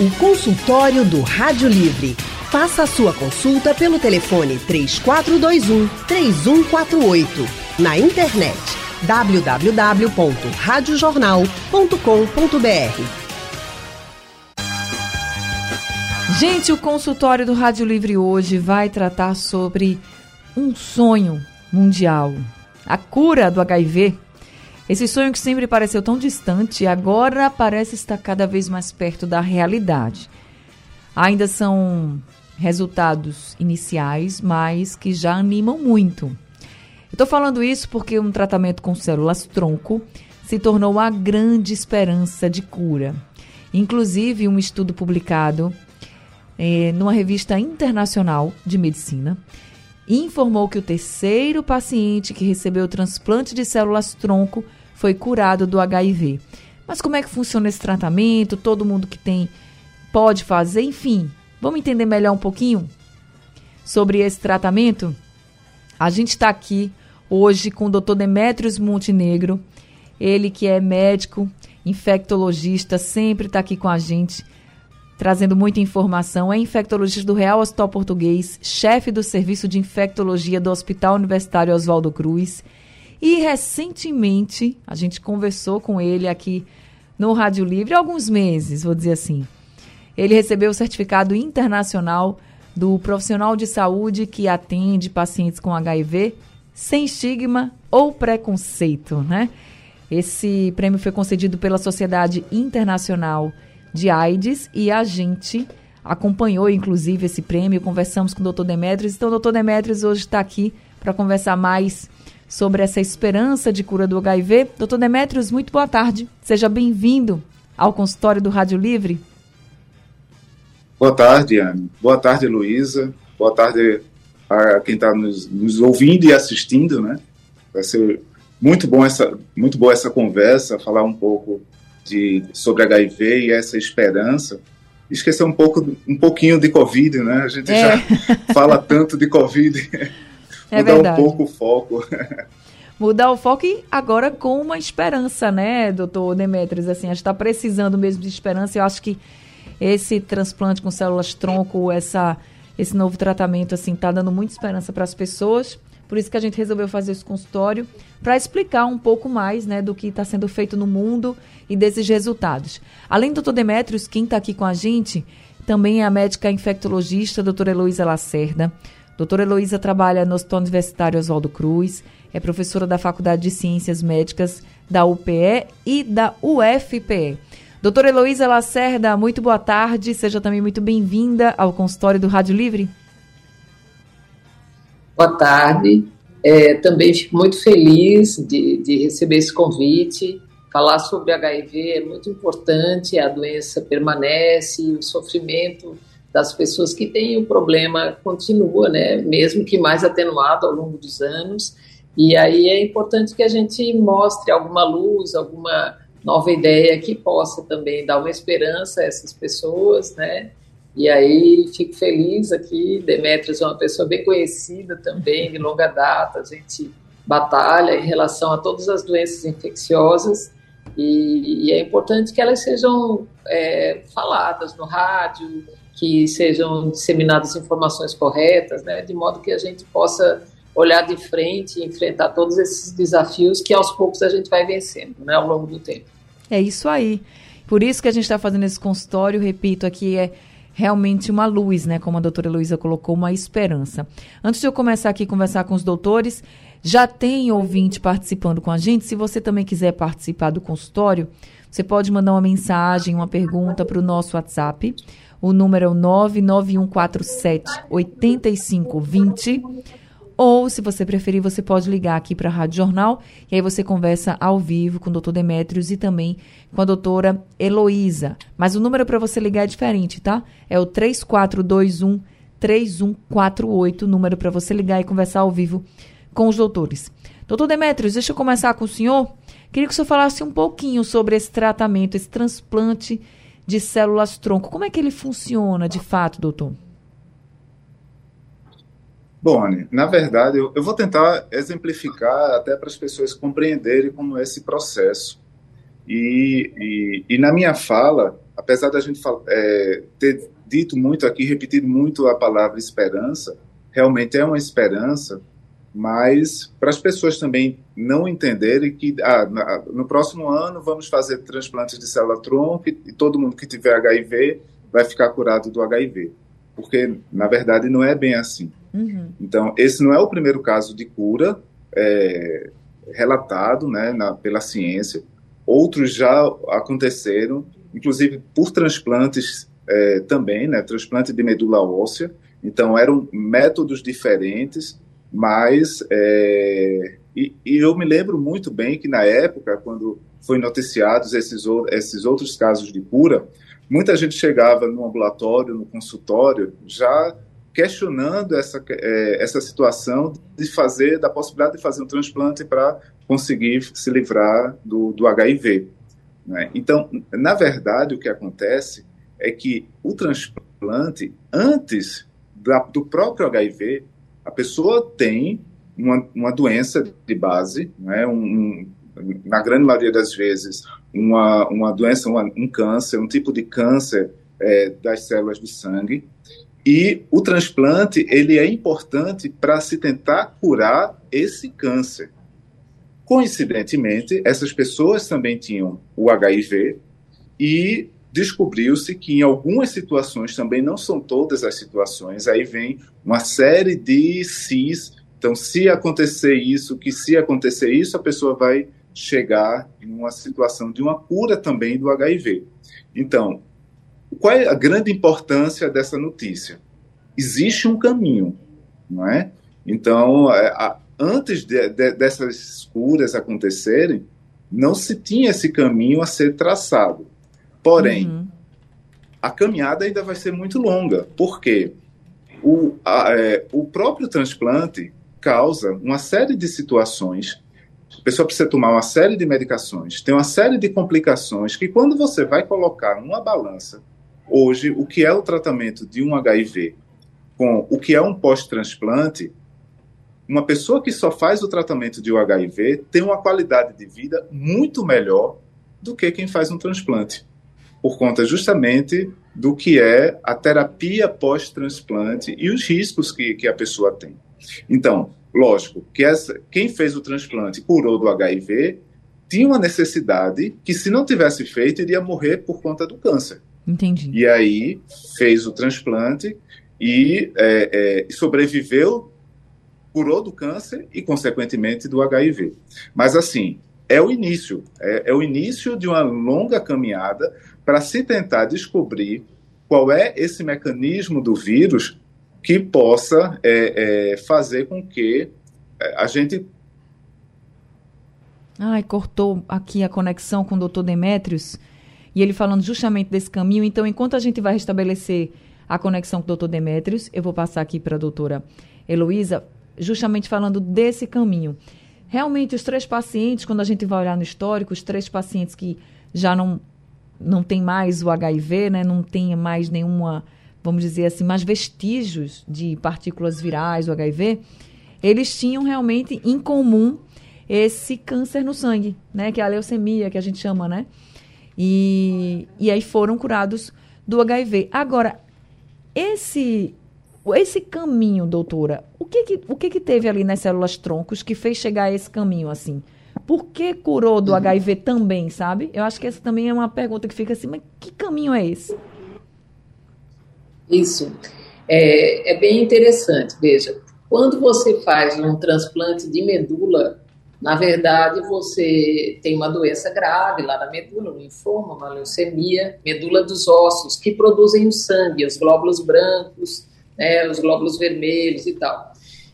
O consultório do Rádio Livre. Faça a sua consulta pelo telefone 3421 3148. Na internet www.radiojornal.com.br. Gente, o consultório do Rádio Livre hoje vai tratar sobre um sonho mundial, a cura do HIV. Esse sonho que sempre pareceu tão distante, agora parece estar cada vez mais perto da realidade. Ainda são resultados iniciais, mas que já animam muito. Estou falando isso porque um tratamento com células tronco se tornou a grande esperança de cura. Inclusive, um estudo publicado eh, numa revista internacional de medicina informou que o terceiro paciente que recebeu o transplante de células tronco foi curado do HIV. Mas como é que funciona esse tratamento? Todo mundo que tem pode fazer? Enfim, vamos entender melhor um pouquinho sobre esse tratamento? A gente está aqui hoje com o Dr. Demetrios Montenegro, ele que é médico, infectologista, sempre está aqui com a gente trazendo muita informação. É infectologista do Real Hospital Português, chefe do Serviço de Infectologia do Hospital Universitário Oswaldo Cruz. E recentemente a gente conversou com ele aqui no Rádio Livre alguns meses, vou dizer assim. Ele recebeu o certificado internacional do profissional de saúde que atende pacientes com HIV sem estigma ou preconceito, né? Esse prêmio foi concedido pela Sociedade Internacional de AIDS e a gente acompanhou, inclusive, esse prêmio. Conversamos com o Dr. Demetrios. Então, o Dr. Demetrios hoje está aqui para conversar mais sobre essa esperança de cura do HIV. Dr. Demetrios, muito boa tarde. Seja bem-vindo ao consultório do Rádio Livre. Boa tarde, Anne. Boa tarde, Luísa. Boa tarde a quem está nos, nos, ouvindo e assistindo, né? Vai ser muito bom essa, muito boa essa conversa, falar um pouco de, sobre HIV e essa esperança. Esquecer um pouco, um pouquinho de Covid, né? A gente é. já fala tanto de Covid. É Mudar verdade. um pouco o foco. Mudar o foco e agora com uma esperança, né, doutor Demetrios? Assim, a gente está precisando mesmo de esperança. Eu acho que esse transplante com células tronco, essa, esse novo tratamento, assim, está dando muita esperança para as pessoas. Por isso que a gente resolveu fazer esse consultório para explicar um pouco mais né, do que está sendo feito no mundo e desses resultados. Além do doutor Demetrios, quem está aqui com a gente também é a médica infectologista, doutora Heloísa Lacerda. Doutora Heloísa trabalha no Hospital Universitário Oswaldo Cruz, é professora da Faculdade de Ciências Médicas da UPE e da UFPE. Doutora Heloísa Lacerda, muito boa tarde, seja também muito bem-vinda ao consultório do Rádio Livre. Boa tarde. É, também fico muito feliz de, de receber esse convite. Falar sobre HIV é muito importante, a doença permanece, o sofrimento das pessoas que têm o problema continua, né? mesmo que mais atenuado ao longo dos anos. E aí é importante que a gente mostre alguma luz, alguma nova ideia que possa também dar uma esperança a essas pessoas, né? E aí fico feliz aqui. Demetrios é uma pessoa bem conhecida também, de longa data. A gente batalha em relação a todas as doenças infecciosas e, e é importante que elas sejam é, faladas no rádio, que sejam disseminadas informações corretas, né, de modo que a gente possa olhar de frente e enfrentar todos esses desafios que aos poucos a gente vai vencendo né, ao longo do tempo. É isso aí. Por isso que a gente está fazendo esse consultório, repito, aqui é realmente uma luz, né? Como a doutora Luísa colocou, uma esperança. Antes de eu começar aqui a conversar com os doutores, já tem ouvinte participando com a gente. Se você também quiser participar do consultório, você pode mandar uma mensagem, uma pergunta para o nosso WhatsApp. O número é o 99147 8520. Ou, se você preferir, você pode ligar aqui para a Rádio Jornal e aí você conversa ao vivo com o doutor Demétrios e também com a doutora Heloísa. Mas o número para você ligar é diferente, tá? É o 3421 3148, número para você ligar e conversar ao vivo com os doutores. Doutor Demétrios, deixa eu começar com o senhor. Queria que o senhor falasse um pouquinho sobre esse tratamento, esse transplante de células tronco. Como é que ele funciona de fato, doutor? Bom, Anne, na verdade, eu, eu vou tentar exemplificar até para as pessoas compreenderem como é esse processo. E, e, e, na minha fala, apesar da gente é, ter dito muito aqui, repetido muito a palavra esperança, realmente é uma esperança, mas para as pessoas também não entenderem que ah, na, no próximo ano vamos fazer transplantes de célula-tronco e, e todo mundo que tiver HIV vai ficar curado do HIV. Porque, na verdade, não é bem assim. Uhum. Então, esse não é o primeiro caso de cura é, relatado né, na, pela ciência. Outros já aconteceram, inclusive por transplantes é, também, né, transplante de medula óssea. Então, eram métodos diferentes, mas. É, e, e, eu me lembro muito bem que na época, quando foi noticiados esses, esses outros casos de cura, muita gente chegava no ambulatório, no consultório, já questionando essa, é, essa situação de fazer, da possibilidade de fazer um transplante para conseguir se livrar do, do HIV. Né? Então, na verdade, o que acontece é que o transplante, antes da, do próprio HIV, a pessoa tem uma, uma doença de base, né? um, um, na grande maioria das vezes, uma, uma doença, uma, um câncer, um tipo de câncer é, das células do sangue, e o transplante ele é importante para se tentar curar esse câncer. Coincidentemente, essas pessoas também tinham o HIV e descobriu-se que em algumas situações, também não são todas as situações, aí vem uma série de cis. Então, se acontecer isso, que se acontecer isso, a pessoa vai chegar em uma situação de uma cura também do HIV. Então, qual é a grande importância dessa notícia? Existe um caminho, não é? Então, é, antes de, de, dessas curas acontecerem, não se tinha esse caminho a ser traçado. Porém, uhum. a caminhada ainda vai ser muito longa, porque o, a, é, o próprio transplante causa uma série de situações. A pessoa precisa tomar uma série de medicações, tem uma série de complicações que, quando você vai colocar numa balança hoje o que é o tratamento de um HIV com o que é um pós-transplante, uma pessoa que só faz o tratamento de um HIV tem uma qualidade de vida muito melhor do que quem faz um transplante, por conta justamente do que é a terapia pós-transplante e os riscos que, que a pessoa tem. Então, lógico, que essa, quem fez o transplante curou do HIV tinha uma necessidade que, se não tivesse feito, iria morrer por conta do câncer. Entendi. E aí fez o transplante e é, é, sobreviveu, curou do câncer e, consequentemente, do HIV. Mas, assim, é o início. É, é o início de uma longa caminhada para se tentar descobrir qual é esse mecanismo do vírus que possa é, é, fazer com que é, a gente. Ai, cortou aqui a conexão com o doutor Demetrios e ele falando justamente desse caminho. Então, enquanto a gente vai restabelecer a conexão com o doutor Demétrios, eu vou passar aqui para a doutora Heloísa, justamente falando desse caminho. Realmente, os três pacientes, quando a gente vai olhar no histórico, os três pacientes que já não, não tem mais o HIV, né, não tem mais nenhuma, vamos dizer assim, mais vestígios de partículas virais, o HIV, eles tinham realmente em comum esse câncer no sangue, né, que é a leucemia, que a gente chama, né? E, e aí foram curados do HIV. Agora, esse esse caminho, doutora, o que que, o que que teve ali nas células troncos que fez chegar a esse caminho assim? Por que curou do uhum. HIV também, sabe? Eu acho que essa também é uma pergunta que fica assim, mas que caminho é esse? Isso. É, é bem interessante. Veja, quando você faz um transplante de medula, na verdade, você tem uma doença grave lá na medula, um linfoma, uma leucemia, medula dos ossos, que produzem o sangue, os glóbulos brancos, né, os glóbulos vermelhos e tal.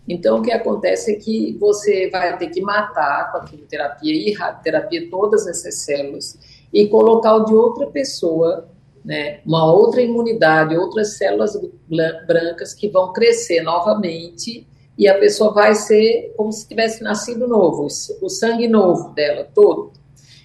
Então, o que acontece é que você vai ter que matar com a quimioterapia e radioterapia todas essas células e colocar o de outra pessoa, né, uma outra imunidade, outras células brancas que vão crescer novamente e a pessoa vai ser como se tivesse nascido novo, o sangue novo dela todo.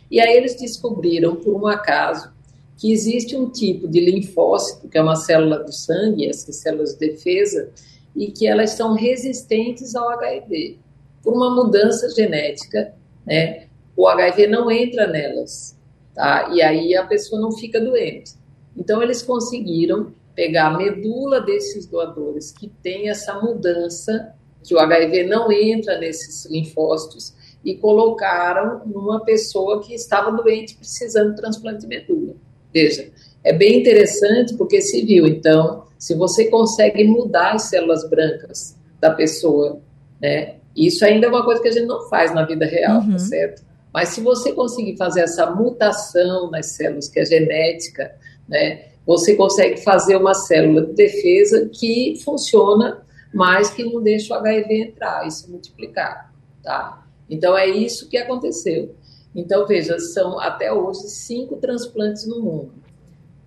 E aí eles descobriram, por um acaso, que existe um tipo de linfócito, que é uma célula do sangue, essas células de defesa, e que elas são resistentes ao HIV. Por uma mudança genética, né, o HIV não entra nelas, tá? E aí a pessoa não fica doente. Então, eles conseguiram pegar a medula desses doadores que tem essa mudança, que o HIV não entra nesses linfócitos, e colocaram numa pessoa que estava doente precisando de transplante de medula. Veja, é bem interessante porque se viu, então, se você consegue mudar as células brancas da pessoa, né? Isso ainda é uma coisa que a gente não faz na vida real, tá uhum. tá certo? Mas se você conseguir fazer essa mutação nas células, que é genética, né? Você consegue fazer uma célula de defesa que funciona, mas que não deixa o HIV entrar e se multiplicar, tá? Então é isso que aconteceu. Então veja, são até hoje cinco transplantes no mundo.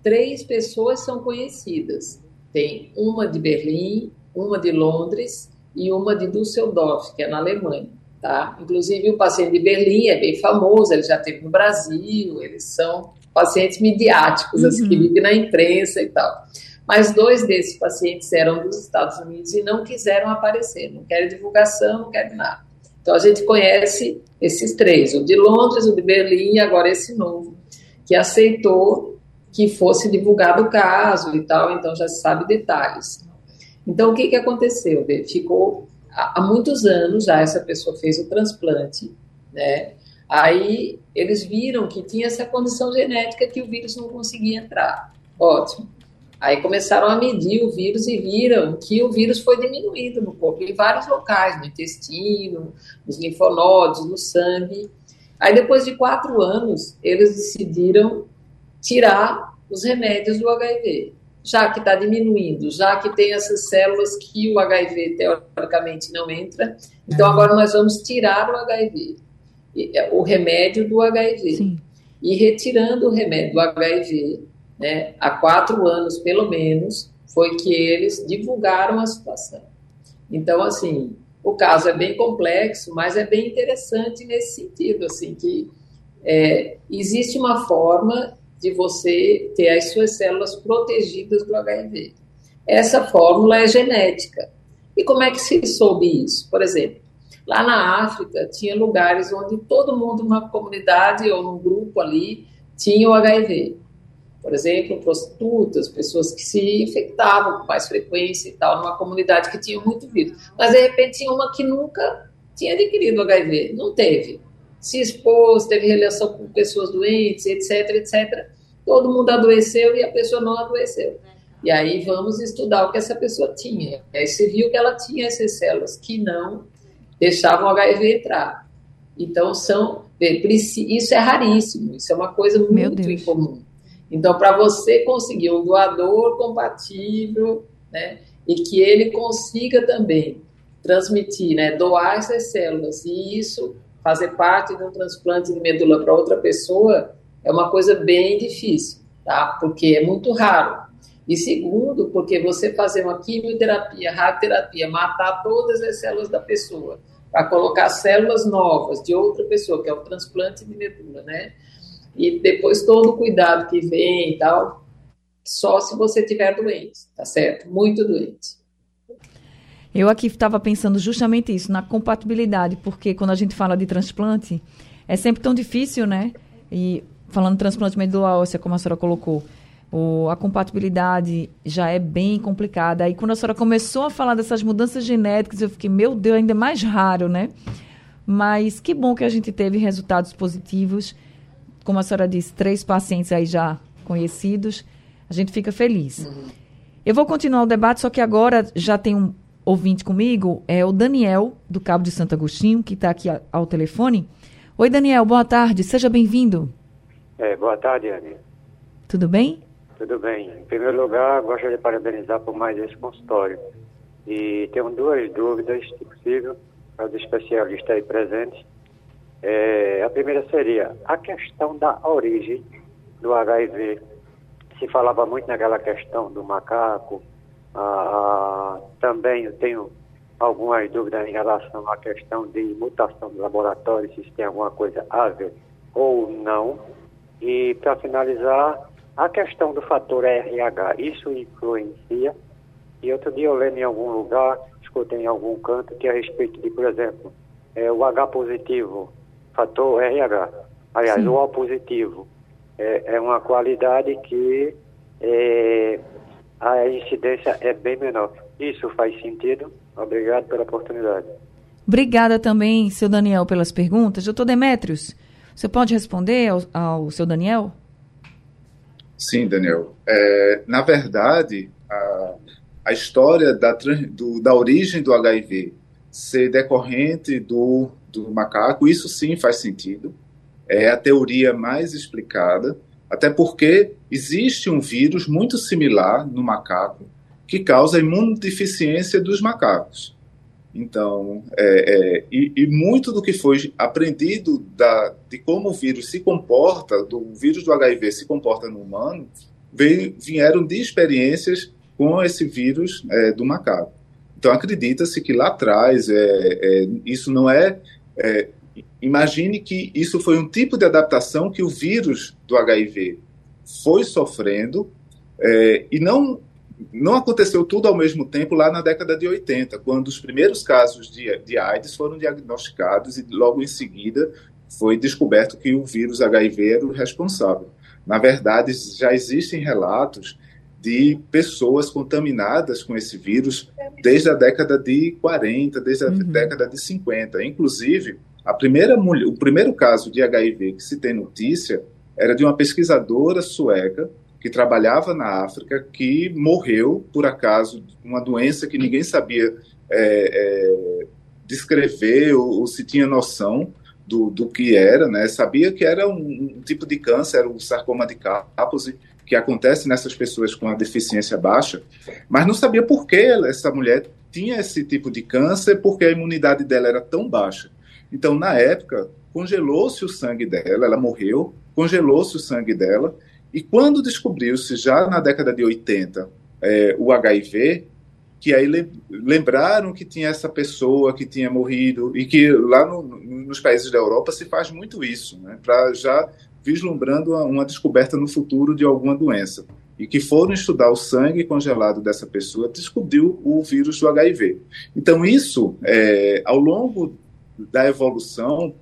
Três pessoas são conhecidas. Tem uma de Berlim, uma de Londres e uma de Düsseldorf, que é na Alemanha. Tá? Inclusive, o paciente de Berlim é bem famoso, ele já teve no Brasil, eles são pacientes midiáticos, uhum. assim, que uhum. vivem na imprensa e tal. Mas dois desses pacientes eram dos Estados Unidos e não quiseram aparecer, não querem divulgação, não querem nada. Então, a gente conhece esses três, o de Londres, o de Berlim e agora esse novo, que aceitou que fosse divulgado o caso e tal, então já se sabe detalhes. Então, o que, que aconteceu? Ficou há muitos anos já essa pessoa fez o transplante, né? Aí eles viram que tinha essa condição genética que o vírus não conseguia entrar. Ótimo. Aí começaram a medir o vírus e viram que o vírus foi diminuído no corpo, em vários locais, no intestino, nos linfonodos, no sangue. Aí depois de quatro anos, eles decidiram tirar os remédios do HIV já que está diminuindo, já que tem essas células que o HIV teoricamente não entra, então agora nós vamos tirar o HIV, é, o remédio do HIV. Sim. E retirando o remédio do HIV, né, há quatro anos pelo menos, foi que eles divulgaram a situação. Então, assim, o caso é bem complexo, mas é bem interessante nesse sentido, assim, que é, existe uma forma de você ter as suas células protegidas do HIV. Essa fórmula é genética. E como é que se soube isso? Por exemplo, lá na África tinha lugares onde todo mundo numa comunidade ou num grupo ali tinha o HIV. Por exemplo, prostitutas, pessoas que se infectavam com mais frequência e tal, numa comunidade que tinha muito vírus. Mas de repente tinha uma que nunca tinha adquirido HIV, não teve se expôs, teve relação com pessoas doentes, etc, etc. Todo mundo adoeceu e a pessoa não adoeceu. E aí vamos estudar o que essa pessoa tinha. E aí se viu que ela tinha essas células que não deixavam o HIV entrar. Então são, isso é raríssimo, isso é uma coisa muito incomum. Então para você conseguir um doador compatível, né, e que ele consiga também transmitir, né, doar essas células e isso fazer parte de um transplante de medula para outra pessoa é uma coisa bem difícil, tá? Porque é muito raro. E segundo, porque você fazer uma quimioterapia, radioterapia, matar todas as células da pessoa, para colocar células novas de outra pessoa, que é o transplante de medula, né? E depois todo o cuidado que vem e tal, só se você tiver doente, tá certo? Muito doente. Eu aqui estava pensando justamente isso, na compatibilidade, porque quando a gente fala de transplante, é sempre tão difícil, né? E falando de transplante medula óssea, como a senhora colocou, o, a compatibilidade já é bem complicada. Aí quando a senhora começou a falar dessas mudanças genéticas, eu fiquei, meu Deus, ainda mais raro, né? Mas que bom que a gente teve resultados positivos. Como a senhora disse, três pacientes aí já conhecidos. A gente fica feliz. Uhum. Eu vou continuar o debate, só que agora já tem um, ouvinte comigo é o Daniel, do Cabo de Santo Agostinho, que está aqui ao telefone. Oi, Daniel, boa tarde, seja bem-vindo. É, boa tarde, Anny. Tudo bem? Tudo bem. Em primeiro lugar, gostaria de parabenizar por mais esse consultório. E tenho duas dúvidas, se possível, para os especialistas aí presentes. É, a primeira seria a questão da origem do HIV. Se falava muito naquela questão do macaco, ah, também eu tenho algumas dúvidas em relação à questão de mutação do laboratório, se tem alguma coisa a ver ou não. E, para finalizar, a questão do fator RH, isso influencia? E outro dia eu lendo em algum lugar, escutei em algum canto, que a respeito de, por exemplo, é, o H positivo, fator RH. Aliás, Sim. o O positivo é, é uma qualidade que é, a incidência é bem menor. Isso faz sentido? Obrigado pela oportunidade. Obrigada também, seu Daniel, pelas perguntas. Doutor Demetrios, você pode responder ao, ao seu Daniel? Sim, Daniel. É, na verdade, a, a história da, do, da origem do HIV ser decorrente do, do macaco, isso sim faz sentido. É a teoria mais explicada, até porque existe um vírus muito similar no macaco que causa imunodeficiência dos macacos. Então, é, é, e, e, muito do que foi aprendido da, de como o vírus se comporta, do vírus do HIV se comporta no humano, veio, vieram de experiências com esse vírus é, do macaco. Então, acredita-se que lá atrás, é, é, isso não é, é, Imagine que isso foi um tipo de adaptação que o vírus do HIV foi sofrendo e não não aconteceu tudo ao mesmo tempo lá na década de 80, quando os primeiros casos de, de AIDS foram diagnosticados e logo em seguida foi descoberto que o vírus HIV era o responsável. Na verdade, já existem relatos de pessoas contaminadas com esse vírus desde a década de 40, desde a uhum. década de 50. Inclusive, a primeira mulher, o primeiro caso de HIV que se tem notícia era de uma pesquisadora sueca que trabalhava na África, que morreu, por acaso, uma doença que ninguém sabia é, é, descrever ou, ou, se tinha noção do, do que era, né? Sabia que era um, um tipo de câncer, era o sarcoma de Kaposi, que acontece nessas pessoas com a deficiência baixa, mas não sabia por que essa mulher tinha esse tipo de câncer, porque a imunidade dela era tão baixa. Então, na época, congelou-se o sangue dela, ela morreu, congelou-se o sangue dela, e quando descobriu-se, já na década de 80, é, o HIV, que aí lembraram que tinha essa pessoa que tinha morrido, e que lá no, nos países da Europa se faz muito isso, né, para já vislumbrando uma, uma descoberta no futuro de alguma doença e que foram estudar o sangue congelado dessa pessoa, descobriu o vírus do HIV. Então, isso, é, ao longo da evolução,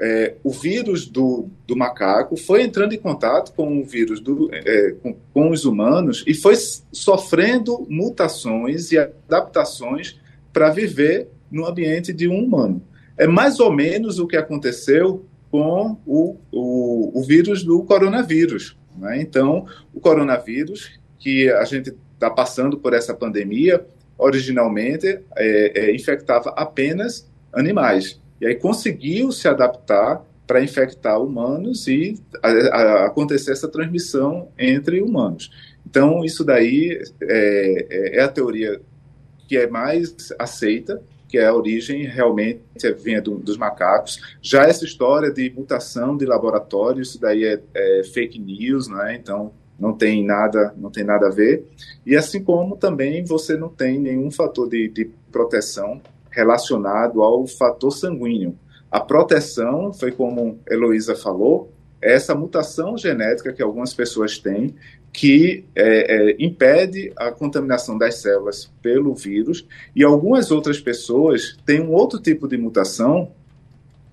é, o vírus do, do, macaco foi entrando em contato com o vírus do, é, com, com, os humanos e foi sofrendo mutações e adaptações para viver no ambiente de um humano. É mais ou menos o que aconteceu com o, o, o vírus do coronavírus. Né? Então, o coronavírus, que a gente está passando por essa pandemia, originalmente é, é infectava apenas animais. E aí conseguiu se adaptar para infectar humanos e a, a, acontecer essa transmissão entre humanos. Então, isso daí é, é, é, a teoria que é mais aceita, que é a origem realmente vem do, dos macacos. Já essa história de mutação de laboratório, isso daí é, é fake news, né? então não tem nada, não tem nada a ver. E assim como também você não tem nenhum fator de, de proteção relacionado ao fator sanguíneo. A proteção foi como Heloísa falou, é essa mutação genética que algumas pessoas têm que é, é, impede a contaminação das células pelo vírus e algumas outras pessoas têm um outro tipo de mutação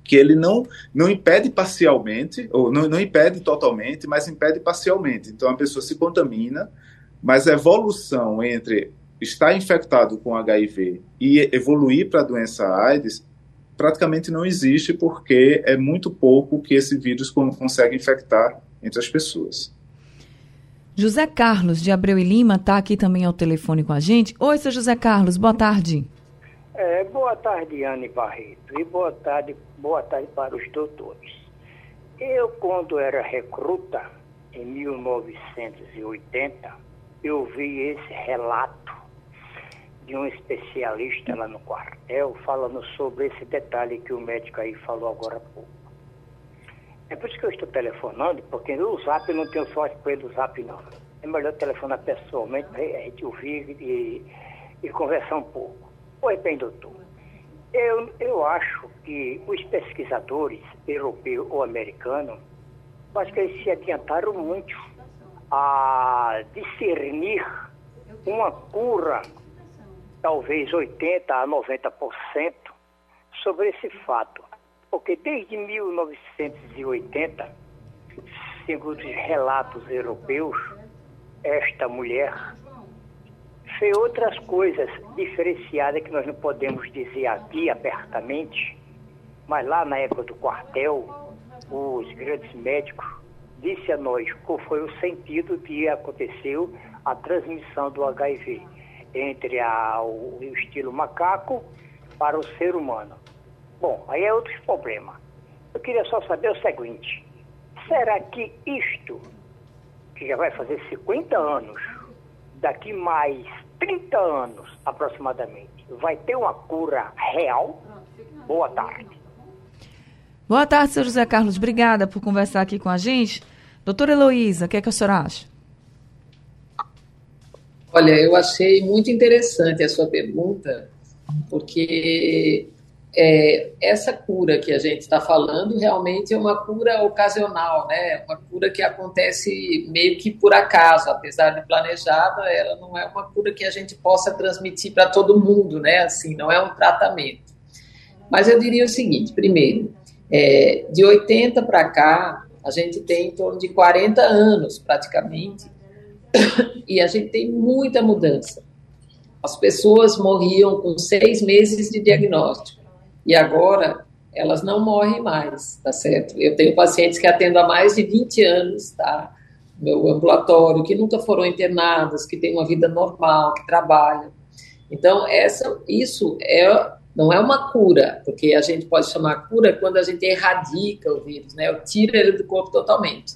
que ele não, não impede parcialmente, ou não, não impede totalmente, mas impede parcialmente. Então a pessoa se contamina, mas a evolução entre estar infectado com HIV e evoluir para a doença AIDS praticamente não existe porque é muito pouco que esse vírus consegue infectar entre as pessoas. José Carlos de Abreu e Lima está aqui também ao telefone com a gente. Oi, seu José Carlos, boa tarde. É, boa tarde, Anne Barreto, e boa tarde, boa tarde para os doutores. Eu, quando era recruta, em 1980, eu vi esse relato de um especialista lá no quartel falando sobre esse detalhe que o médico aí falou agora há pouco. É por isso que eu estou telefonando, porque o zap não tenho sorte com ele do zap não. É melhor telefonar pessoalmente para a gente ouvir e, e conversar um pouco. Oi, bem, doutor. Eu, eu acho que os pesquisadores europeus ou americanos, acho que eles se adiantaram muito a discernir uma cura talvez 80% a 90% sobre esse fato. Porque desde 1980, segundo os relatos europeus, esta mulher fez outras coisas diferenciadas que nós não podemos dizer aqui abertamente, mas lá na época do quartel, os grandes médicos disse a nós qual foi o sentido de aconteceu a transmissão do HIV entre a, o, o estilo macaco para o ser humano. Bom, aí é outro problema. Eu queria só saber o seguinte: será que isto, que já vai fazer 50 anos, daqui mais 30 anos aproximadamente, vai ter uma cura real? Boa tarde. Boa tarde, senhor José Carlos. Obrigada por conversar aqui com a gente. Doutora Heloísa, o que, é que a senhora acha? Olha, eu achei muito interessante a sua pergunta, porque é, essa cura que a gente está falando realmente é uma cura ocasional, né? Uma cura que acontece meio que por acaso, apesar de planejada, ela não é uma cura que a gente possa transmitir para todo mundo, né? Assim, não é um tratamento. Mas eu diria o seguinte: primeiro, é, de 80 para cá, a gente tem em torno de 40 anos praticamente, e a gente tem muita mudança. As pessoas morriam com seis meses de diagnóstico e agora elas não morrem mais, tá certo? Eu tenho pacientes que atendo há mais de 20 anos, tá? Meu ambulatório, que nunca foram internadas, que têm uma vida normal, que trabalham. Então, essa, isso é, não é uma cura, porque a gente pode chamar cura quando a gente erradica o vírus, né? Tira ele do corpo totalmente.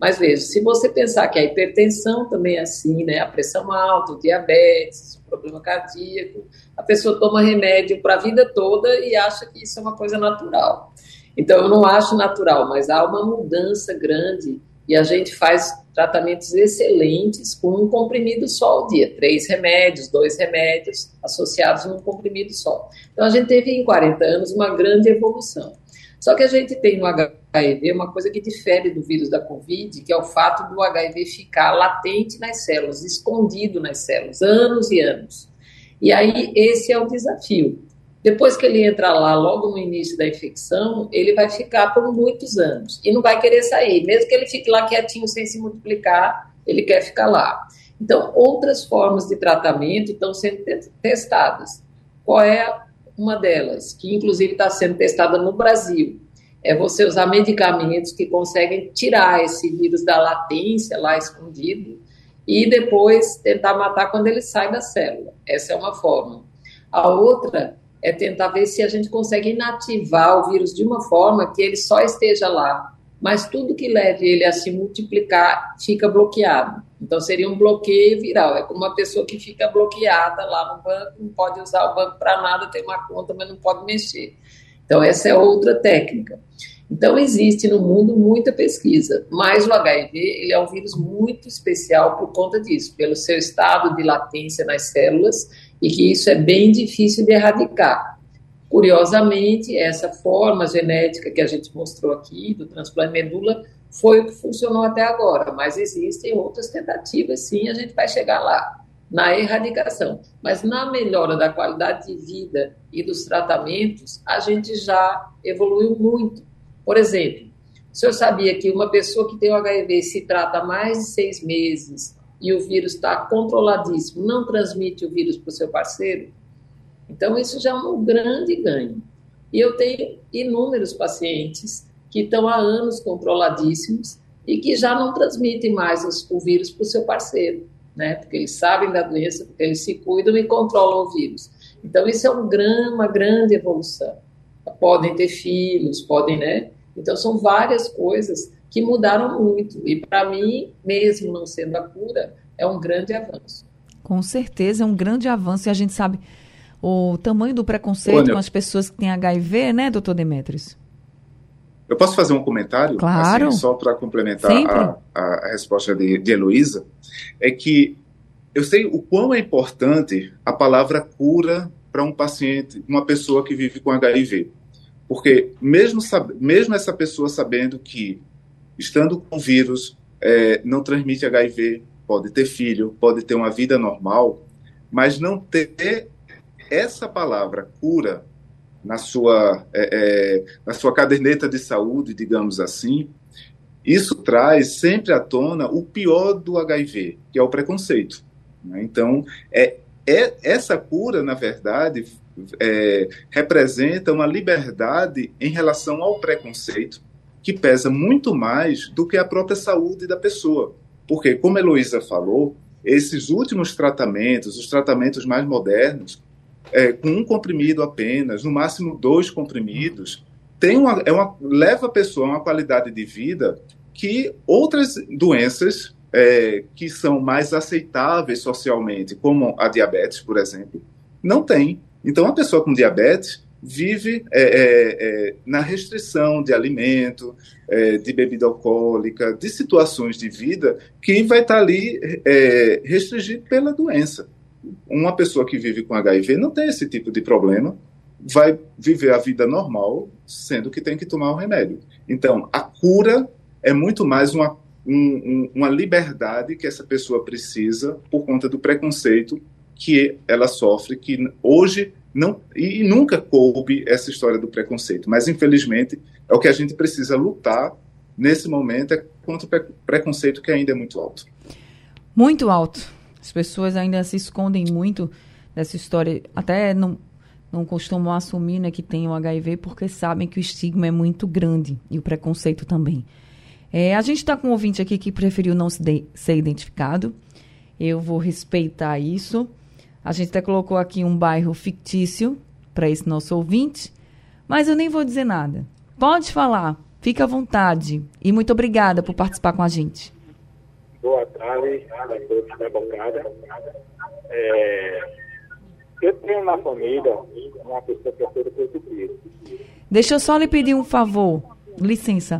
Mas veja, se você pensar que a hipertensão também é assim, né? A pressão alta, o diabetes, problema cardíaco, a pessoa toma remédio para a vida toda e acha que isso é uma coisa natural. Então, eu não acho natural, mas há uma mudança grande e a gente faz tratamentos excelentes com um comprimido só ao dia, três remédios, dois remédios associados num comprimido só. Então, a gente teve em 40 anos uma grande evolução. Só que a gente tem no HIV uma coisa que difere do vírus da Covid, que é o fato do HIV ficar latente nas células, escondido nas células, anos e anos. E aí esse é o desafio. Depois que ele entra lá, logo no início da infecção, ele vai ficar por muitos anos e não vai querer sair. Mesmo que ele fique lá quietinho sem se multiplicar, ele quer ficar lá. Então, outras formas de tratamento estão sendo testadas. Qual é uma delas, que inclusive está sendo testada no Brasil, é você usar medicamentos que conseguem tirar esse vírus da latência lá escondido e depois tentar matar quando ele sai da célula. Essa é uma forma. A outra é tentar ver se a gente consegue inativar o vírus de uma forma que ele só esteja lá, mas tudo que leve ele a se multiplicar fica bloqueado. Então seria um bloqueio viral. É como uma pessoa que fica bloqueada lá no banco, não pode usar o banco para nada, tem uma conta, mas não pode mexer. Então essa é outra técnica. Então existe no mundo muita pesquisa, mas o HIV ele é um vírus muito especial por conta disso, pelo seu estado de latência nas células e que isso é bem difícil de erradicar. Curiosamente, essa forma genética que a gente mostrou aqui do transplante medula foi o que funcionou até agora, mas existem outras tentativas, sim, a gente vai chegar lá, na erradicação. Mas na melhora da qualidade de vida e dos tratamentos, a gente já evoluiu muito. Por exemplo, o senhor sabia que uma pessoa que tem o HIV se trata há mais de seis meses e o vírus está controladíssimo, não transmite o vírus para o seu parceiro? Então, isso já é um grande ganho. E eu tenho inúmeros pacientes que estão há anos controladíssimos e que já não transmitem mais o vírus para o seu parceiro, né? Porque eles sabem da doença, porque eles se cuidam e controlam o vírus. Então, isso é um gran, uma grande evolução. Podem ter filhos, podem, né? Então, são várias coisas que mudaram muito. E, para mim, mesmo não sendo a cura, é um grande avanço. Com certeza, é um grande avanço. E a gente sabe o tamanho do preconceito Olha, com as pessoas que têm HIV, né, doutor Demetrios? Eu posso fazer um comentário? Claro. Assim, só para complementar a, a, resposta de, de Heloísa. É que eu sei o quão é importante a palavra cura para um paciente, uma pessoa que vive com HIV. Porque mesmo, mesmo essa pessoa sabendo que, estando com vírus, é, não transmite HIV, pode ter filho, pode ter uma vida normal, mas não ter essa palavra cura na sua, é, é, na sua caderneta de saúde, digamos assim, isso traz sempre à tona o pior do HIV, que é o preconceito. Né? Então, é, é, essa cura, na verdade, é, representa uma liberdade em relação ao preconceito, que pesa muito mais do que a própria saúde da pessoa. Porque, como a Heloísa falou, esses últimos tratamentos, os tratamentos mais modernos, é, com um comprimido apenas, no máximo dois comprimidos, tem uma, é uma, leva a pessoa a uma qualidade de vida que outras doenças é, que são mais aceitáveis socialmente, como a diabetes, por exemplo, não tem. Então, a pessoa com diabetes vive é, é, é na restrição de alimento, é, de bebida alcoólica, de situações de vida que vai estar ali é, restringido pela doença. Uma pessoa que vive com HIV não tem esse tipo de problema, vai viver a vida normal, sendo que tem que tomar o um remédio. Então, a cura é muito mais uma, um, uma liberdade que essa pessoa precisa por conta do preconceito que ela sofre, que hoje não e nunca coube essa história do preconceito, mas infelizmente é o que a gente precisa lutar nesse momento é contra o preconceito que ainda é muito alto. Muito alto. As pessoas ainda se escondem muito dessa história, até não não costumam assumir né, que tem o HIV porque sabem que o estigma é muito grande e o preconceito também. É, a gente está com um ouvinte aqui que preferiu não se de, ser identificado. Eu vou respeitar isso. A gente até colocou aqui um bairro fictício para esse nosso ouvinte, mas eu nem vou dizer nada. Pode falar, fica à vontade. E muito obrigada por participar com a gente. Boa tarde, a todos da bancada. É, eu tenho na família uma pessoa que é toda portuguesa. Deixa eu só lhe pedir um favor. Licença.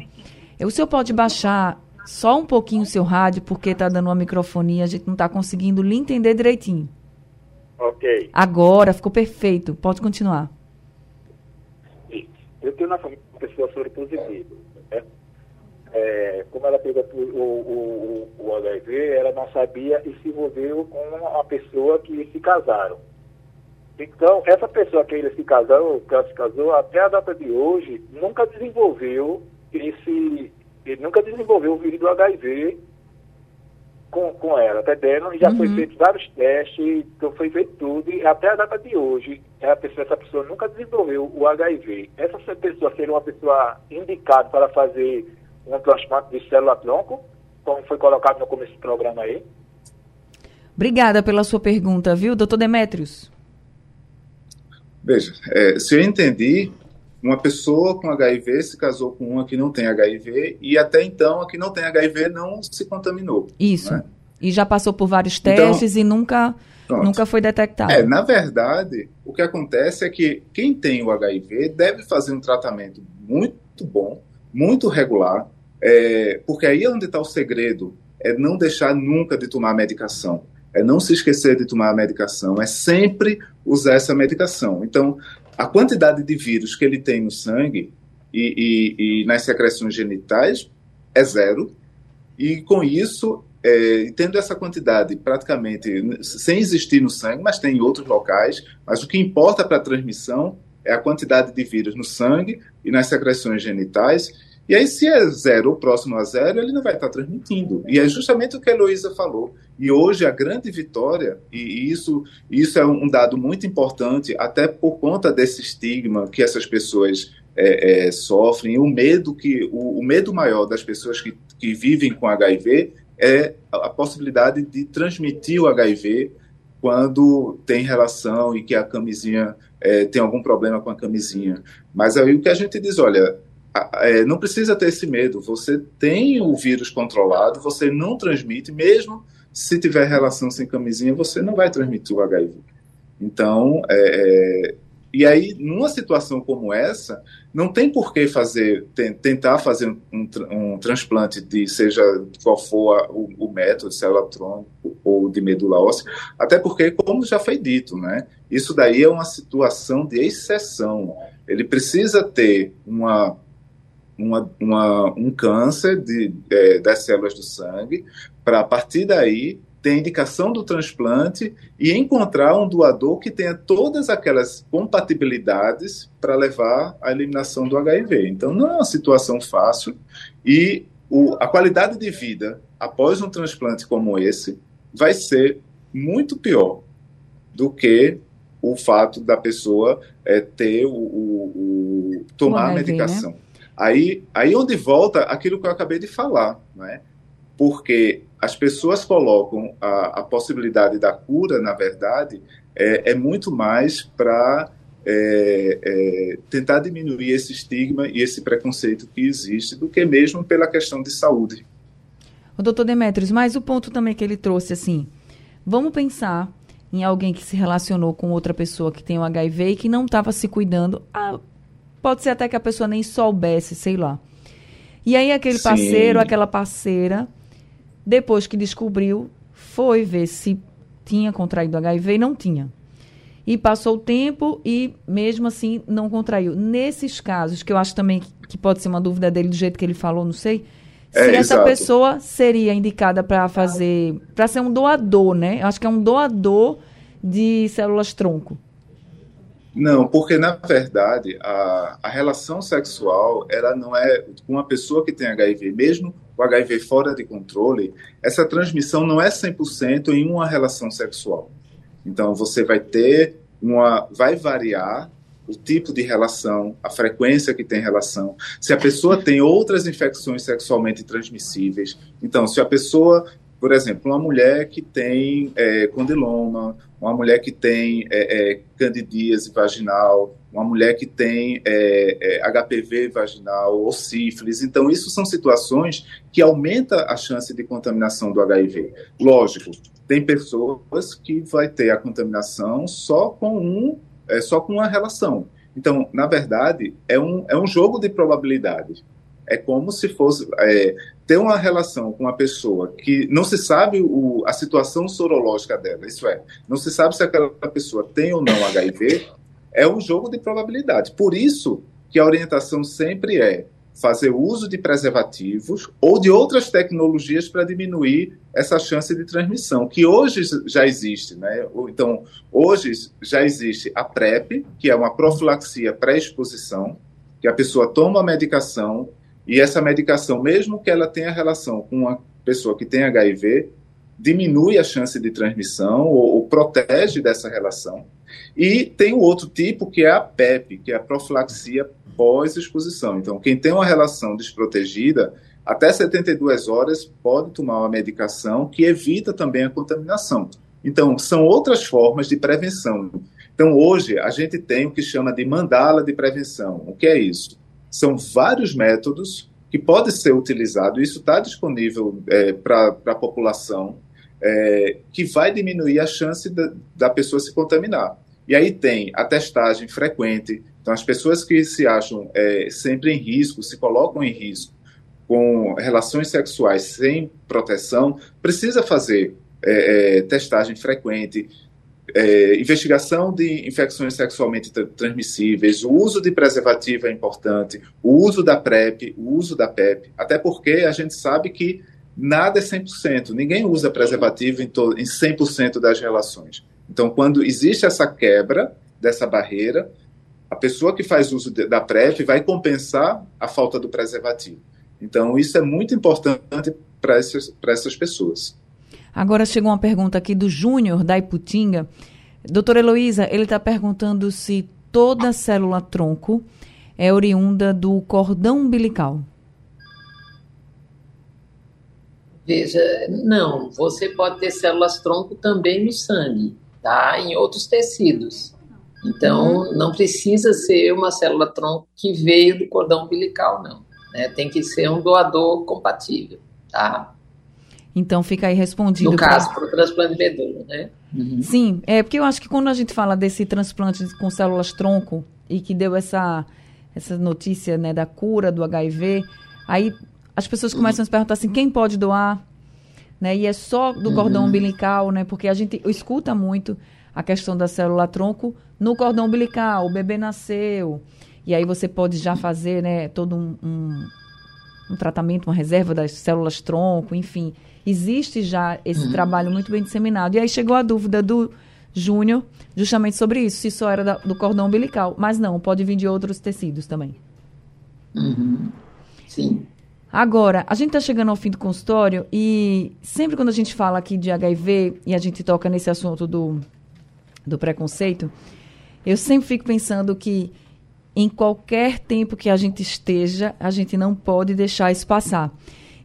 O senhor pode baixar só um pouquinho o seu rádio, porque está dando uma microfonia, a gente não está conseguindo lhe entender direitinho. Ok. Agora, ficou perfeito. Pode continuar. Eu tenho na família uma pessoa soropositiva. É, como ela pegou o, o, o, o HIV, ela não sabia e se envolveu com uma pessoa que se casaram. Então, essa pessoa que ele se casou, que ela se casou, até a data de hoje, nunca desenvolveu esse. Ele nunca desenvolveu o vírus do HIV com, com ela, até dentro, já uhum. foi feito vários testes, então foi feito tudo, e até a data de hoje, pessoa, essa pessoa nunca desenvolveu o HIV. Essa pessoa seria uma pessoa indicada para fazer um transplante de célula-tronco, como foi colocado no começo do programa aí? Obrigada pela sua pergunta, viu, doutor Demetrios? Veja, é, se eu entendi, uma pessoa com HIV se casou com uma que não tem HIV e até então a que não tem HIV não se contaminou. Isso. Né? E já passou por vários então, testes então, e nunca, nunca foi detectado. É, na verdade, o que acontece é que quem tem o HIV deve fazer um tratamento muito bom, muito regular, é, porque aí é onde está o segredo, é não deixar nunca de tomar medicação. É não se esquecer de tomar a medicação, é sempre usar essa medicação. Então, a quantidade de vírus que ele tem no sangue e, e, e nas secreções genitais é zero, e com isso, é, tendo essa quantidade praticamente sem existir no sangue, mas tem em outros locais, mas o que importa para a transmissão é a quantidade de vírus no sangue e nas secreções genitais, e aí, se é zero ou próximo a zero, ele não vai estar transmitindo. E é justamente o que a Heloísa falou. E hoje a grande vitória, e isso, isso é um dado muito importante, até por conta desse estigma que essas pessoas é, é, sofrem, o medo que o, o, medo maior das pessoas que, que vivem com HIV é a, possibilidade de transmitir o HIV quando tem relação e que a camisinha é, tem algum problema com a camisinha. Mas aí o que a gente diz, olha, é, não precisa ter esse medo. Você tem o vírus controlado, você não transmite, mesmo se tiver relação sem camisinha, você não vai transmitir o HIV. Então, é, é, e aí, numa situação como essa, não tem por que fazer, tentar fazer um, um, transplante de seja qual for a, o, o, método, célula tronco ou de medula óssea, até porque, como já foi dito, né, isso daí é uma situação de exceção. Ele precisa ter uma uma, uma, um câncer de, é, das células do sangue, para a partir daí ter indicação do transplante e encontrar um doador que tenha todas aquelas compatibilidades para levar à eliminação do HIV. Então, não é uma situação fácil e o, a qualidade de vida após um transplante como esse vai ser muito pior do que o fato da pessoa é, ter o, o, o tomar a né? medicação. Né? Aí, aí onde volta aquilo que eu acabei de falar, né? Porque as pessoas colocam a, a possibilidade da cura, na verdade, é, é muito mais para é, é, tentar diminuir esse estigma e esse preconceito que existe do que mesmo pela questão de saúde. O doutor Demetrios, mas o ponto também que ele trouxe, assim, vamos pensar em alguém que se relacionou com outra pessoa que tem o HIV e que não estava se cuidando. Ah, pode ser até que a pessoa nem soubesse, sei lá. E aí aquele Sim. parceiro, aquela parceira, depois que descobriu, foi ver se tinha contraído HIV e não tinha. E passou o tempo e, mesmo assim, não contraiu. Nesses casos, que eu acho também que pode ser uma dúvida dele do jeito que ele falou, não sei, é, se essa exato. pessoa seria indicada para fazer, para ser um doador, né? Eu acho que é um doador de células tronco. Não, porque na verdade a, a relação sexual ela não é com uma pessoa que tem HIV, mesmo o HIV fora de controle, essa transmissão não é 100% em uma relação sexual. Então você vai ter uma, vai variar o tipo de relação, a frequência que tem relação, se a pessoa tem outras infecções sexualmente transmissíveis. Então, se a pessoa, por exemplo, uma mulher que tem é, condiloma, uma mulher que tem é, é, candidíase vaginal, uma mulher que tem é, é HPV vaginal ou sífilis. Então, isso são situações que aumentam a chance de contaminação do HIV. Lógico, tem pessoas que vai ter a contaminação só com um, é, só com uma relação. Então, na verdade, é um, é um jogo de probabilidade. É como se fosse é, ter uma relação com uma pessoa que não se sabe o, a situação sorológica dela, isso é, não se sabe se aquela pessoa tem ou não HIV, é um jogo de probabilidade. Por isso que a orientação sempre é fazer uso de preservativos ou de outras tecnologias para diminuir essa chance de transmissão, que hoje já existe. Né? Então, hoje já existe a PrEP, que é uma profilaxia pré-exposição, que a pessoa toma a medicação e essa medicação, mesmo que ela tenha relação com uma pessoa que tem HIV, diminui a chance de transmissão ou, ou protege dessa relação. E tem o outro tipo, que é a PEP, que é a profilaxia pós-exposição. Então, quem tem uma relação desprotegida, até 72 horas pode tomar uma medicação que evita também a contaminação. Então, são outras formas de prevenção. Então, hoje, a gente tem o que chama de mandala de prevenção. O que é isso? São vários métodos que podem ser utilizados, isso está disponível é, para a população, é, que vai diminuir a chance da, da pessoa se contaminar. E aí tem a testagem frequente, então, as pessoas que se acham é, sempre em risco, se colocam em risco com relações sexuais sem proteção, precisa fazer é, é, testagem frequente, é, investigação de infecções sexualmente transmissíveis, o uso de preservativo é importante, o uso da PrEP, o uso da PEP, até porque a gente sabe que nada é 100%, ninguém usa preservativo em, em 100% das relações. Então, quando existe essa quebra dessa barreira, a pessoa que faz uso de, da PrEP vai compensar a falta do preservativo. Então, isso é muito importante para essas, essas pessoas. Agora chegou uma pergunta aqui do Júnior, da Iputinga. Doutora Heloísa, ele está perguntando se toda célula tronco é oriunda do cordão umbilical. Veja, não. Você pode ter células tronco também no sangue, tá? Em outros tecidos. Então, uhum. não precisa ser uma célula tronco que veio do cordão umbilical, não. Né? Tem que ser um doador compatível, tá? Então fica aí respondido. No caso, para o transplante de medula, né? Uhum. Sim, é porque eu acho que quando a gente fala desse transplante com células tronco e que deu essa, essa notícia né, da cura do HIV, aí as pessoas começam uhum. a se perguntar assim, quem pode doar? Né? E é só do cordão uhum. umbilical, né? Porque a gente escuta muito a questão da célula tronco no cordão umbilical, o bebê nasceu, e aí você pode já fazer né, todo um, um, um tratamento, uma reserva das células tronco, enfim. Existe já esse uhum. trabalho muito bem disseminado. E aí chegou a dúvida do Júnior, justamente sobre isso, se só era da, do cordão umbilical. Mas não, pode vir de outros tecidos também. Uhum. Sim. Agora, a gente está chegando ao fim do consultório e sempre quando a gente fala aqui de HIV e a gente toca nesse assunto do, do preconceito, eu sempre fico pensando que em qualquer tempo que a gente esteja, a gente não pode deixar isso passar.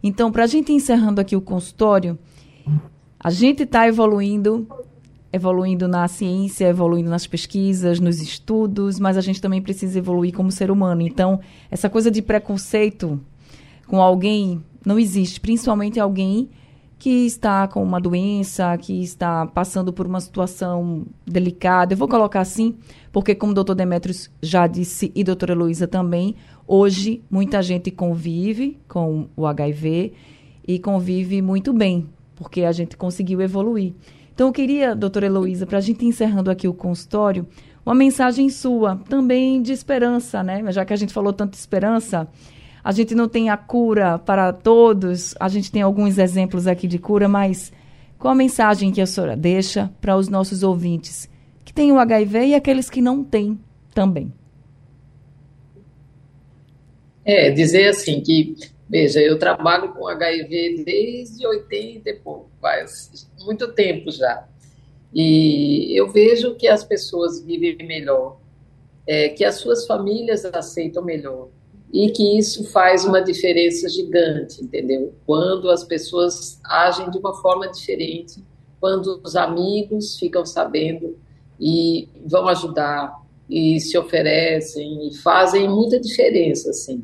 Então, para a gente encerrando aqui o consultório, a gente está evoluindo, evoluindo na ciência, evoluindo nas pesquisas, nos estudos, mas a gente também precisa evoluir como ser humano. Então, essa coisa de preconceito com alguém não existe, principalmente alguém que está com uma doença, que está passando por uma situação delicada. Eu vou colocar assim, porque como o doutor Demetrios já disse e a doutora Luísa também, hoje muita gente convive com o HIV e convive muito bem, porque a gente conseguiu evoluir. Então eu queria, doutora Heloísa, para a gente encerrando aqui o consultório, uma mensagem sua, também de esperança, né? Já que a gente falou tanto de esperança, a gente não tem a cura para todos, a gente tem alguns exemplos aqui de cura, mas qual a mensagem que a senhora deixa para os nossos ouvintes que têm o HIV e aqueles que não têm também? É, dizer assim que, veja, eu trabalho com HIV desde 80 e pouco, faz muito tempo já. E eu vejo que as pessoas vivem melhor, é, que as suas famílias aceitam melhor e que isso faz uma diferença gigante, entendeu? Quando as pessoas agem de uma forma diferente, quando os amigos ficam sabendo e vão ajudar e se oferecem e fazem muita diferença, assim.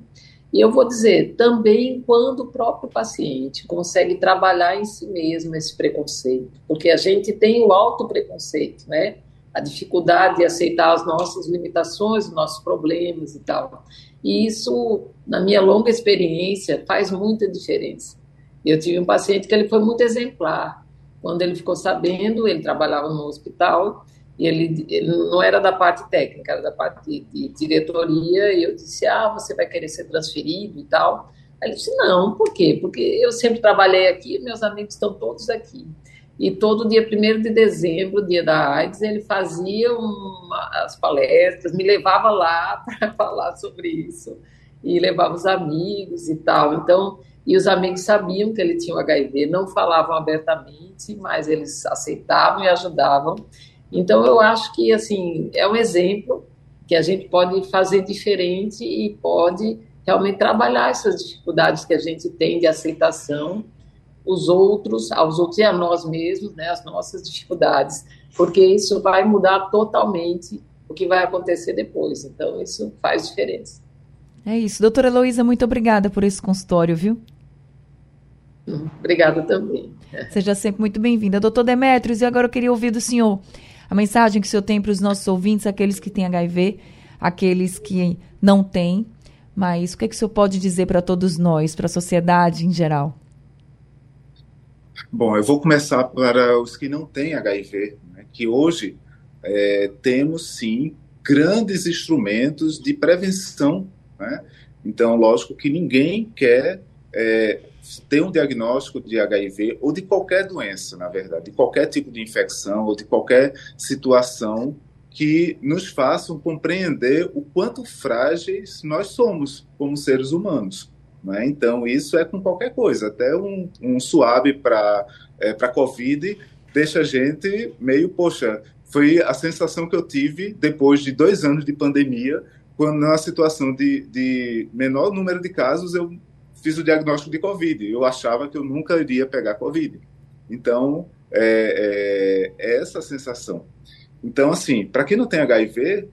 E eu vou dizer, também quando o próprio paciente consegue trabalhar em si mesmo esse preconceito, porque a gente tem o auto preconceito, né? A dificuldade de aceitar as nossas limitações, os nossos problemas e tal. E isso, na minha longa experiência, faz muita diferença. Eu tive um paciente que ele foi muito exemplar. Quando ele ficou sabendo, ele trabalhava no hospital e ele, ele não era da parte técnica, era da parte de, de, diretoria. E eu disse: Ah, você vai querer ser transferido e tal. Aí ele disse: Não, por quê? Porque eu sempre trabalhei aqui, meus amigos estão todos aqui. E todo dia 1 de dezembro, dia da AIDS, ele fazia uma, as palestras, me levava lá para falar sobre isso. E levava os amigos e tal. Então, e os amigos sabiam que ele tinha o HIV, não falavam abertamente, mas eles aceitavam e ajudavam. Então, eu acho que, assim, é um exemplo que a gente pode fazer diferente e pode realmente trabalhar essas dificuldades que a gente tem de aceitação os outros, aos outros e a nós mesmos, né, as nossas dificuldades, porque isso vai mudar totalmente o que vai acontecer depois. Então, isso faz diferença. É isso. Doutora Heloísa, muito obrigada por esse consultório, viu? Obrigada também. Seja sempre muito bem-vinda. Doutor Demetrios, e agora eu queria ouvir do senhor a mensagem que o senhor tem para os nossos ouvintes, aqueles que têm HIV, aqueles que não têm, mas o que, é que o senhor pode dizer para todos nós, para a sociedade em geral? Bom, eu vou começar para os que não têm HIV, né, que hoje é, temos sim grandes instrumentos de prevenção. Né? Então, lógico que ninguém quer é, ter um diagnóstico de HIV ou de qualquer doença, na verdade, de qualquer tipo de infecção ou de qualquer situação que nos façam compreender o quanto frágeis nós somos como seres humanos. Né? Então, isso é com qualquer coisa, até um, um suave para é, Covid deixa a gente meio, poxa, foi a sensação que eu tive depois de dois anos de pandemia, quando na situação de, de menor número de casos eu fiz o diagnóstico de Covid. Eu achava que eu nunca iria pegar Covid. Então, é, é, é essa sensação. Então, assim, para quem não tem HIV,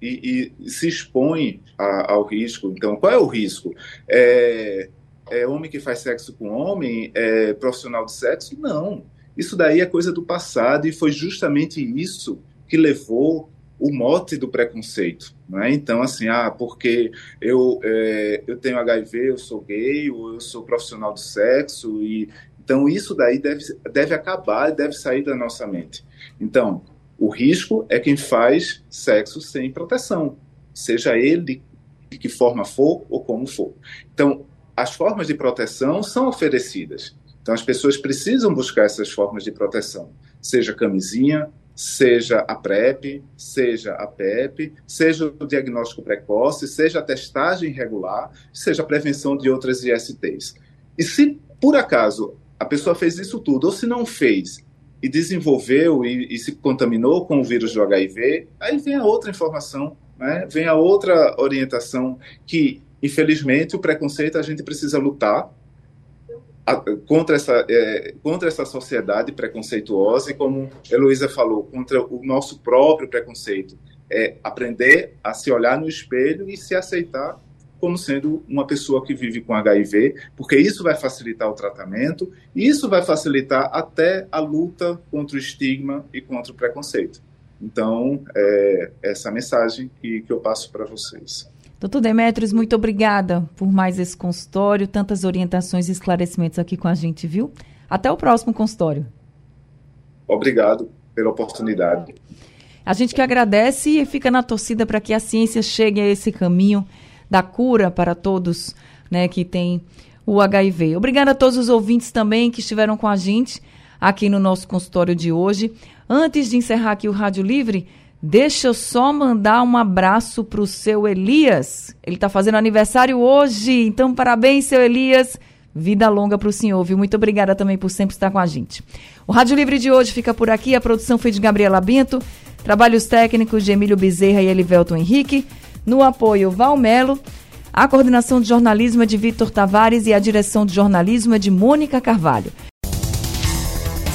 e, e se expõe a, ao risco. Então, qual é o risco? É, é homem que faz sexo com homem? É profissional de sexo? Não. Isso daí é coisa do passado e foi justamente isso que levou o mote do preconceito. Né? Então, assim, ah, porque eu, é, eu tenho HIV, eu sou gay, ou eu sou profissional de sexo, e então isso daí deve, deve acabar, deve sair da nossa mente. Então, o risco é quem faz sexo sem proteção, seja ele de que forma for ou como for. Então, as formas de proteção são oferecidas. Então, as pessoas precisam buscar essas formas de proteção, seja camisinha, seja a PrEP, seja a PEP, seja o diagnóstico precoce, seja a testagem regular, seja a prevenção de outras ISTs. E se por acaso a pessoa fez isso tudo, ou se não fez e desenvolveu e, e se contaminou com o vírus do HIV, aí vem a outra informação, né? vem a outra orientação que, infelizmente, o preconceito a gente precisa lutar, contra essa, é, contra essa sociedade preconceituosa e, como Heloísa falou, contra o nosso próprio preconceito. É aprender a se olhar no espelho e se aceitar como sendo uma pessoa que vive com HIV, porque isso vai facilitar o tratamento e isso vai facilitar até a luta contra o estigma e contra o preconceito. Então, é essa mensagem que, que eu passo para vocês. Doutor Demetrios, muito obrigada por mais esse consultório, tantas orientações e esclarecimentos aqui com a gente, viu? Até o próximo consultório. Obrigado pela oportunidade. A gente que agradece e fica na torcida para que a ciência chegue a esse caminho da cura para todos né, que têm o HIV. Obrigada a todos os ouvintes também que estiveram com a gente aqui no nosso consultório de hoje. Antes de encerrar aqui o Rádio Livre, Deixa eu só mandar um abraço para o seu Elias. Ele está fazendo aniversário hoje, então parabéns, seu Elias. Vida longa para o senhor, viu? Muito obrigada também por sempre estar com a gente. O Rádio Livre de hoje fica por aqui. A produção foi de Gabriela Bento, trabalhos técnicos de Emílio Bezerra e Elivelton Henrique. No apoio, Valmelo. A coordenação de jornalismo é de Vitor Tavares e a direção de jornalismo é de Mônica Carvalho.